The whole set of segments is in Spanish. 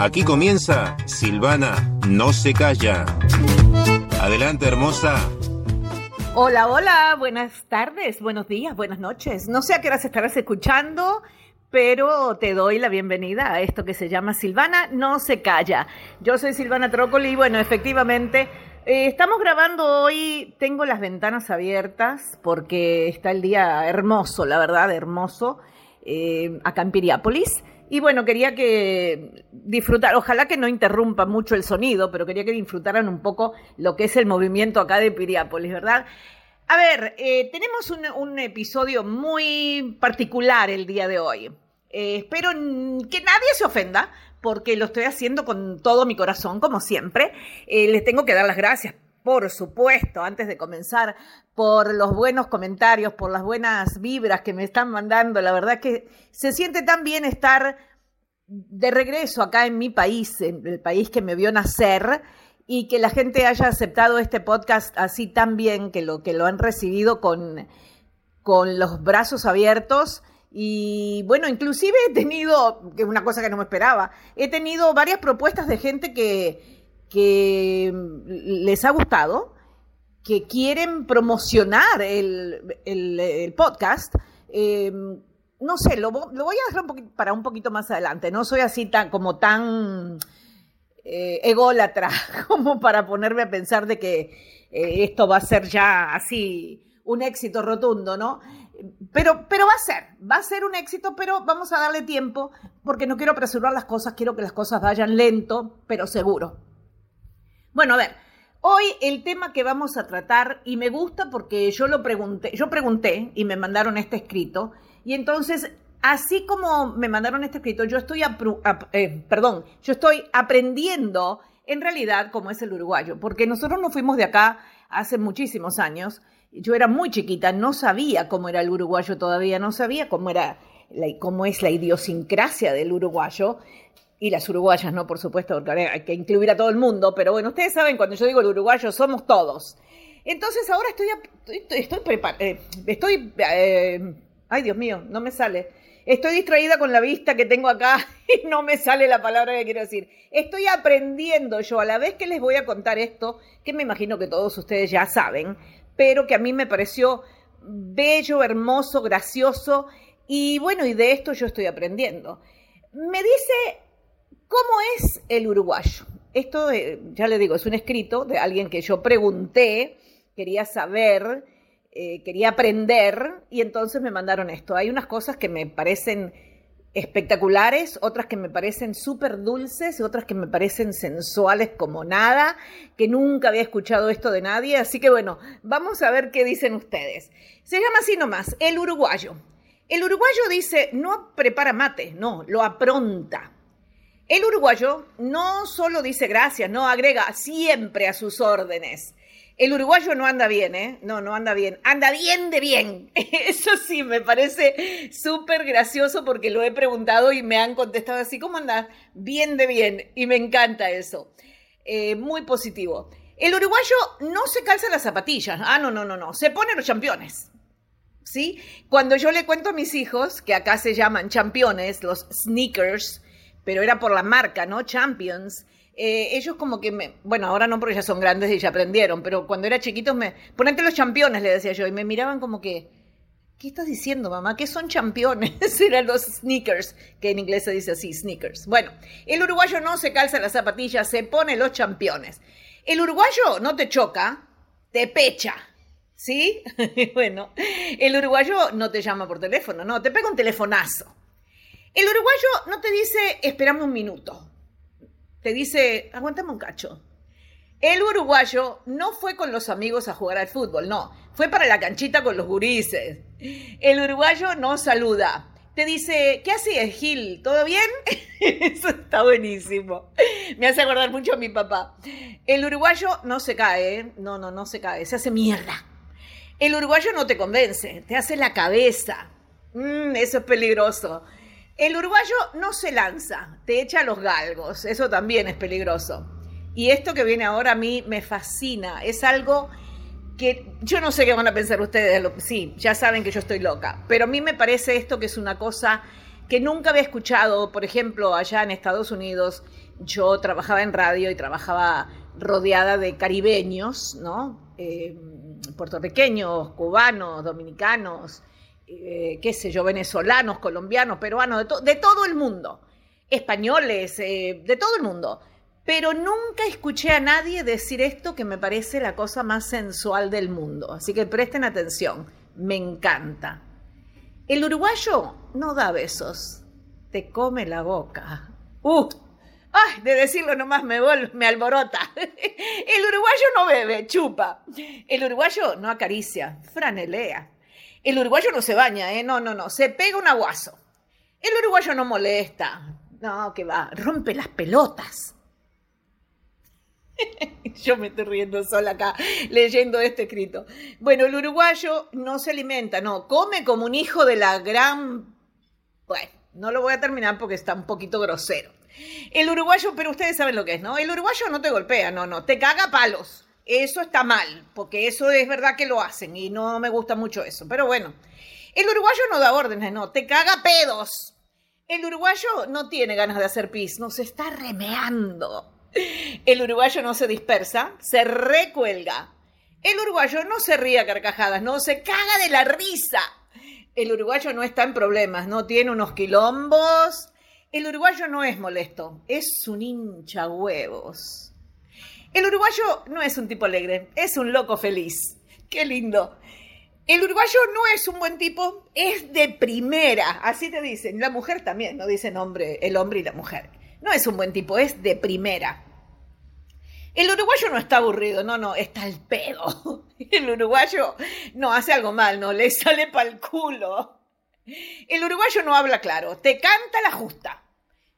Aquí comienza Silvana No se calla. Adelante, hermosa. Hola, hola, buenas tardes, buenos días, buenas noches. No sé a qué horas estarás escuchando, pero te doy la bienvenida a esto que se llama Silvana No se calla. Yo soy Silvana Trócoli y bueno, efectivamente, eh, estamos grabando hoy, tengo las ventanas abiertas porque está el día hermoso, la verdad, hermoso, eh, acá en Piriápolis. Y bueno, quería que disfrutar, ojalá que no interrumpa mucho el sonido, pero quería que disfrutaran un poco lo que es el movimiento acá de Piriápolis, ¿verdad? A ver, eh, tenemos un, episodio muy particular el día de hoy. Eh, espero que nadie se ofenda, porque lo estoy haciendo con todo mi corazón, como siempre. Eh, les tengo que dar las gracias por supuesto, antes de comenzar, por los buenos comentarios, por las buenas vibras que me están mandando. La verdad que se siente tan bien estar de regreso acá en mi país, en el país que me vio nacer, y que la gente haya aceptado este podcast así tan bien, que lo, que lo han recibido con, con los brazos abiertos. Y bueno, inclusive he tenido, que es una cosa que no me esperaba, he tenido varias propuestas de gente que, que les ha gustado, que quieren promocionar el, podcast. Em, no sé, lo, voy a dejar para un poquito más adelante. No soy así tan como tan eh, ególatra como para ponerme a pensar de que eh, esto va a ser ya así un éxito rotundo, ¿no? Pero, pero va a ser, va a ser un éxito, pero vamos a darle tiempo porque no quiero apresurar las cosas, quiero que las cosas vayan lento, pero seguro. Bueno, a ver, hoy el tema que vamos a tratar, y me gusta porque yo lo pregunté, yo pregunté y me mandaron este escrito, y entonces, así como me mandaron este escrito, yo estoy, eh, perdón, yo estoy aprendiendo en realidad cómo es el uruguayo, porque nosotros nos fuimos de acá hace muchísimos años, yo era muy chiquita, no sabía cómo era el uruguayo todavía, no sabía cómo era cómo es la idiosincrasia del uruguayo y las uruguayas, ¿no? Por supuesto, porque hay que incluir a todo el mundo, pero bueno, ustedes saben, cuando yo digo el uruguayo, somos todos. Entonces ahora estoy, estoy, estoy, eh, eh, ay Dios mío, no me sale. Estoy distraída con la vista que tengo acá y no me sale la palabra que quiero decir. Estoy aprendiendo yo a la vez que les voy a contar esto, que me imagino que todos ustedes ya saben, pero que a mí me pareció bello, hermoso, gracioso y bueno, y de esto yo estoy aprendiendo. Me dice ¿Cómo es el uruguayo? Esto, eh, ya le digo, es un escrito de alguien que yo pregunté, quería saber, eh, quería aprender, y entonces me mandaron esto. Hay unas cosas que me parecen espectaculares, otras que me parecen súper dulces y otras que me parecen sensuales como nada, que nunca había escuchado esto de nadie. Así que bueno, vamos a ver qué dicen ustedes. Se llama así nomás, el uruguayo. El uruguayo dice, no prepara mate, no, lo apronta. El uruguayo no solo dice gracias, no agrega siempre a sus órdenes. El uruguayo no anda bien, ¿eh? No, no anda bien. Anda bien de bien. Eso sí, me parece súper gracioso porque lo he preguntado y me han contestado así, ¿cómo anda? Bien de bien. Y me encanta eso. Eh, muy positivo. El uruguayo no se calza las zapatillas. Ah, no, no, no, no. Se pone los championes. ¿Sí? Cuando yo le cuento a mis hijos, que acá se llaman championes, los sneakers, pero era por la marca, ¿no? Champions. Eh, ellos como que me, bueno, ahora no porque ya son grandes y ya aprendieron, pero cuando era chiquitos me, ponete los championes, le decía yo, y me miraban como que, ¿qué estás diciendo, mamá? ¿Qué son championes? Eran los sneakers, que en inglés se dice así, sneakers. Bueno, el uruguayo no se calza las zapatillas, se pone los championes. El uruguayo no te choca, te pecha. ¿Sí? bueno, el uruguayo no te llama por teléfono, no, te pega un telefonazo. El uruguayo no te dice, esperame un minuto. Te dice, aguántame un cacho. El uruguayo no fue con los amigos a jugar al fútbol, no. Fue para la canchita con los gurises. El uruguayo no saluda. Te dice, ¿qué haces, Gil? ¿Todo bien? Eso está buenísimo. Me hace acordar mucho a mi papá. El uruguayo no se cae, ¿eh? no, no, no se cae, se hace mierda. El uruguayo no te convence, te hace la cabeza. Mm, eso es peligroso. El uruguayo no se lanza, te echa los galgos, eso también es peligroso. Y esto que viene ahora a mí me fascina, es algo que yo no sé qué van a pensar ustedes, sí, ya saben que yo estoy loca, pero a mí me parece esto que es una cosa que nunca había escuchado, por ejemplo, allá en Estados Unidos, yo trabajaba en radio y trabajaba rodeada de caribeños, ¿no? Eh, puertorriqueños, cubanos, dominicanos, eh, qué sé yo, venezolanos, colombianos, peruanos, de, todo el mundo, españoles, eh, de todo el mundo. Pero nunca escuché a nadie decir esto que me parece la cosa más sensual del mundo. Así que presten atención, me encanta. El uruguayo no da besos, te come la boca. ¡Uh! ¡Ay! De decirlo nomás me, me alborota. El uruguayo no bebe, chupa. El uruguayo no acaricia, franelea. El uruguayo no se baña, ¿eh? No, no, no. Se pega un aguazo. El uruguayo no molesta. No, que va. Rompe las pelotas. Yo me estoy riendo sola acá leyendo este escrito. Bueno, el uruguayo no se alimenta, no, come como un hijo de la gran... Bueno, no lo voy a terminar porque está un poquito grosero. El uruguayo, pero ustedes saben lo que es, ¿no? El uruguayo no te golpea, no, no, te caga palos. Eso está mal, porque eso es verdad que lo hacen y no me gusta mucho eso. Pero bueno, el uruguayo no da órdenes, no, te caga pedos. El uruguayo no tiene ganas de hacer pis, no se está remeando. El uruguayo no se dispersa, se recuelga. El uruguayo no se ríe a carcajadas, no se caga de la risa. El uruguayo no está en problemas, no tiene unos quilombos. El uruguayo no es molesto, es un hincha huevos. El uruguayo no es un tipo alegre, es un loco feliz. Qué lindo. El uruguayo no es un buen tipo, es de primera, así te dicen. La mujer también, no dicen hombre, el hombre y la mujer. No es un buen tipo, es de primera. El uruguayo no está aburrido, no, no, está el pedo. El uruguayo no hace algo mal, no, le sale pa'l culo. El uruguayo no habla claro, te canta la justa.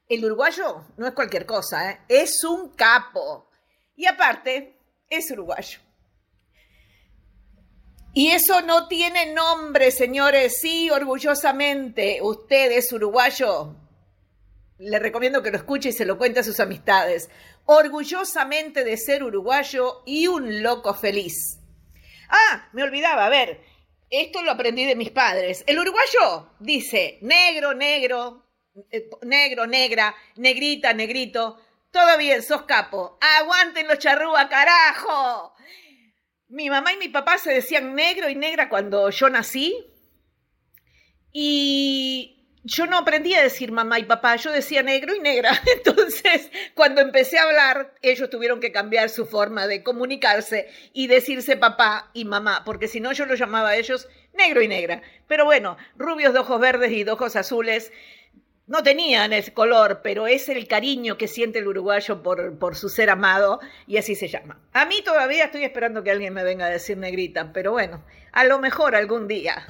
El uruguayo no es cualquier cosa, ¿eh? es un capo. Y aparte, es uruguayo. Y eso no tiene nombre, señores. Sí, orgullosamente, usted es uruguayo le recomiendo que lo escuche y se lo cuente a sus amistades. Orgullosamente de ser uruguayo y un loco feliz. Ah, me olvidaba, a ver, esto lo aprendí de mis padres. El uruguayo dice negro, negro, eh, negro, negra, negrita, negrito. Todo bien, sos capo. Aguanten los charrúa, carajo. Mi mamá y mi papá se decían negro y negra cuando yo nací. Y yo no aprendí a decir mamá y papá, yo decía negro y negra. Entonces, cuando empecé a hablar, ellos tuvieron que cambiar su forma de comunicarse y decirse papá y mamá, porque si no yo lo llamaba a ellos negro y negra. Pero bueno, rubios de ojos verdes y de ojos azules no tenían ese color, pero es el cariño que siente el uruguayo por, por su ser amado y así se llama. A mí todavía estoy esperando que alguien me venga a decir negrita, pero bueno, a lo mejor algún día.